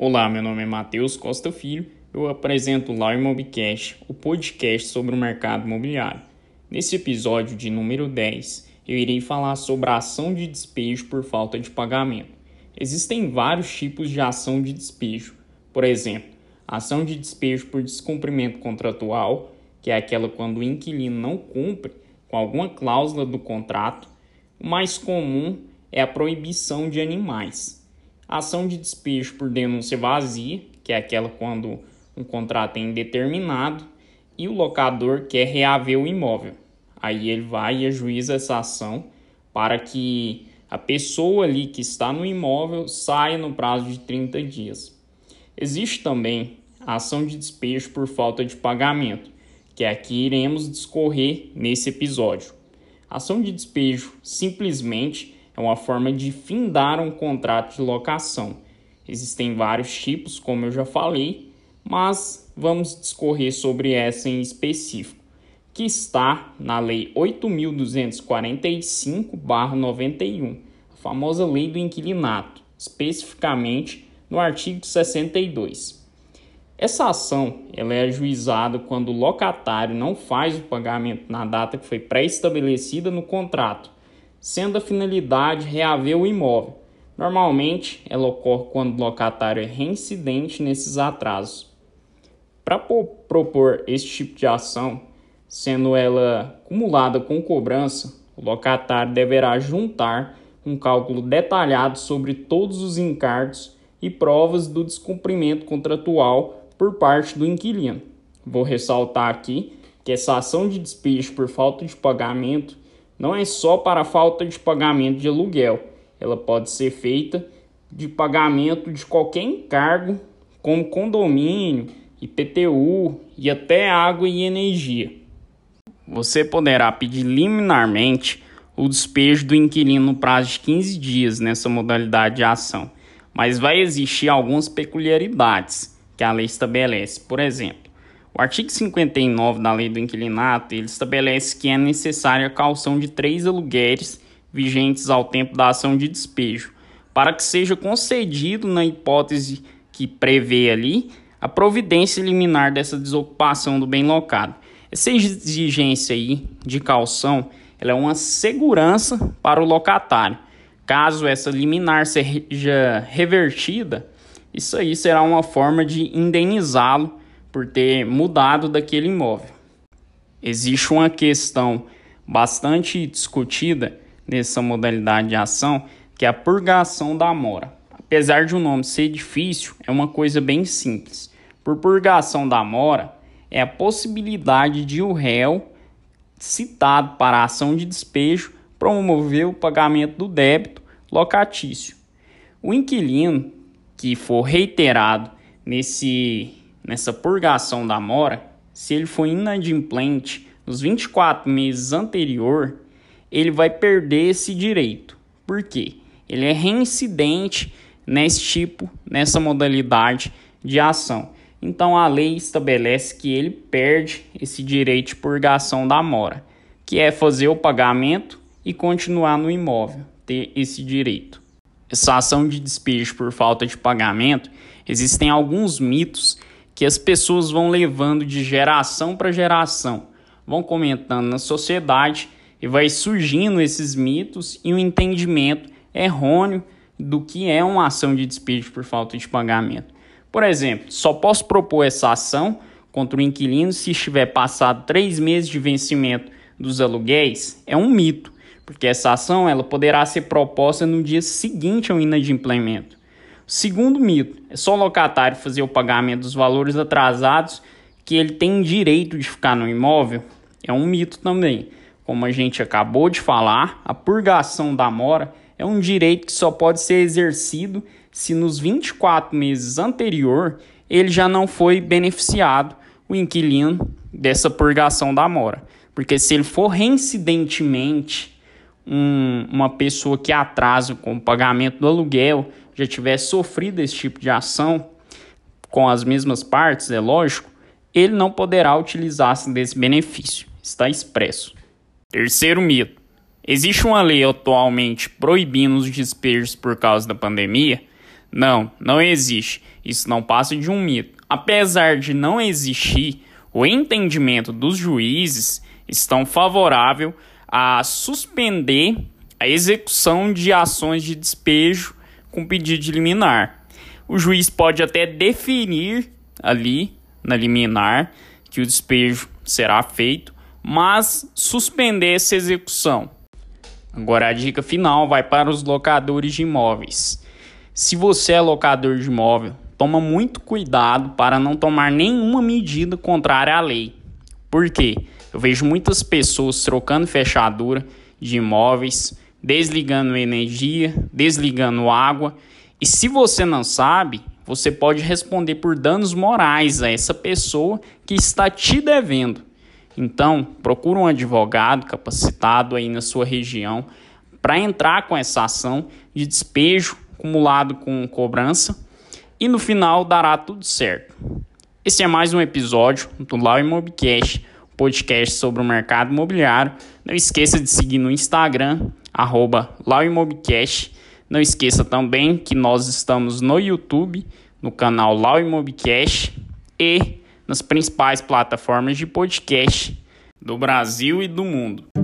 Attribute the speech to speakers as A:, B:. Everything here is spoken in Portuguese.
A: Olá, meu nome é Matheus Costa Filho. Eu apresento o Lau Imobcast, o podcast sobre o mercado imobiliário. Nesse episódio de número 10, eu irei falar sobre a ação de despejo por falta de pagamento. Existem vários tipos de ação de despejo. Por exemplo, ação de despejo por descumprimento contratual, que é aquela quando o inquilino não cumpre com alguma cláusula do contrato. O mais comum é a proibição de animais Ação de despejo por denúncia vazia, que é aquela quando um contrato é indeterminado e o locador quer reaver o imóvel. Aí ele vai e ajuiza essa ação para que a pessoa ali que está no imóvel saia no prazo de 30 dias. Existe também a ação de despejo por falta de pagamento, que é aqui iremos discorrer nesse episódio. Ação de despejo simplesmente é uma forma de findar um contrato de locação. Existem vários tipos, como eu já falei, mas vamos discorrer sobre essa em específico, que está na Lei 8.245-91, a famosa Lei do Inquilinato, especificamente no artigo 62. Essa ação ela é ajuizada quando o locatário não faz o pagamento na data que foi pré-estabelecida no contrato sendo a finalidade reaver o imóvel. Normalmente, ela ocorre quando o locatário é reincidente nesses atrasos. Para propor esse tipo de ação, sendo ela acumulada com cobrança, o locatário deverá juntar um cálculo detalhado sobre todos os encargos e provas do descumprimento contratual por parte do inquilino. Vou ressaltar aqui que essa ação de despejo por falta de pagamento não é só para falta de pagamento de aluguel, ela pode ser feita de pagamento de qualquer encargo, como condomínio, IPTU e até água e energia. Você poderá pedir liminarmente o despejo do inquilino no prazo de 15 dias nessa modalidade de ação, mas vai existir algumas peculiaridades que a lei estabelece. Por exemplo, o artigo 59 da Lei do Inquilinato ele estabelece que é necessária a calção de três aluguéis vigentes ao tempo da ação de despejo, para que seja concedido, na hipótese que prevê ali, a providência liminar dessa desocupação do bem locado. Essa exigência aí de calção ela é uma segurança para o locatário. Caso essa liminar seja revertida, isso aí será uma forma de indenizá-lo por ter mudado daquele imóvel. Existe uma questão bastante discutida nessa modalidade de ação, que é a purgação da mora. Apesar de o nome ser difícil, é uma coisa bem simples. Por purgação da mora, é a possibilidade de o réu citado para a ação de despejo promover o pagamento do débito locatício. O inquilino que for reiterado nesse nessa purgação da mora, se ele for inadimplente nos 24 meses anterior, ele vai perder esse direito. Por quê? Ele é reincidente nesse tipo, nessa modalidade de ação. Então a lei estabelece que ele perde esse direito de purgação da mora, que é fazer o pagamento e continuar no imóvel, ter esse direito. Essa ação de despejo por falta de pagamento, existem alguns mitos que as pessoas vão levando de geração para geração, vão comentando na sociedade e vai surgindo esses mitos e um entendimento errôneo do que é uma ação de despejo por falta de pagamento. Por exemplo, só posso propor essa ação contra o inquilino se estiver passado três meses de vencimento dos aluguéis. É um mito, porque essa ação ela poderá ser proposta no dia seguinte ao inadimplemento. Segundo mito, é só o locatário fazer o pagamento dos valores atrasados que ele tem direito de ficar no imóvel? É um mito também. Como a gente acabou de falar, a purgação da mora é um direito que só pode ser exercido se nos 24 meses anterior ele já não foi beneficiado, o inquilino, dessa purgação da mora. Porque se ele for reincidentemente um, uma pessoa que atrasa com o pagamento do aluguel, já tivesse sofrido esse tipo de ação com as mesmas partes, é lógico, ele não poderá utilizar-se desse benefício. Está expresso. Terceiro mito. Existe uma lei atualmente proibindo os despejos por causa da pandemia? Não, não existe. Isso não passa de um mito. Apesar de não existir, o entendimento dos juízes estão favorável a suspender a execução de ações de despejo com pedido de liminar. O juiz pode até definir ali na liminar que o despejo será feito, mas suspender essa execução. Agora a dica final vai para os locadores de imóveis. Se você é locador de imóvel, toma muito cuidado para não tomar nenhuma medida contrária à lei. Por quê? Eu vejo muitas pessoas trocando fechadura de imóveis, desligando energia, desligando água, e se você não sabe, você pode responder por danos morais a essa pessoa que está te devendo. Então, procure um advogado capacitado aí na sua região para entrar com essa ação de despejo acumulado com cobrança e no final dará tudo certo. Esse é mais um episódio do Lau Imobcast, podcast sobre o mercado imobiliário. Não esqueça de seguir no Instagram, arroba Imobcast. Não esqueça também que nós estamos no YouTube, no canal Lau Imobcast e nas principais plataformas de podcast do Brasil e do mundo.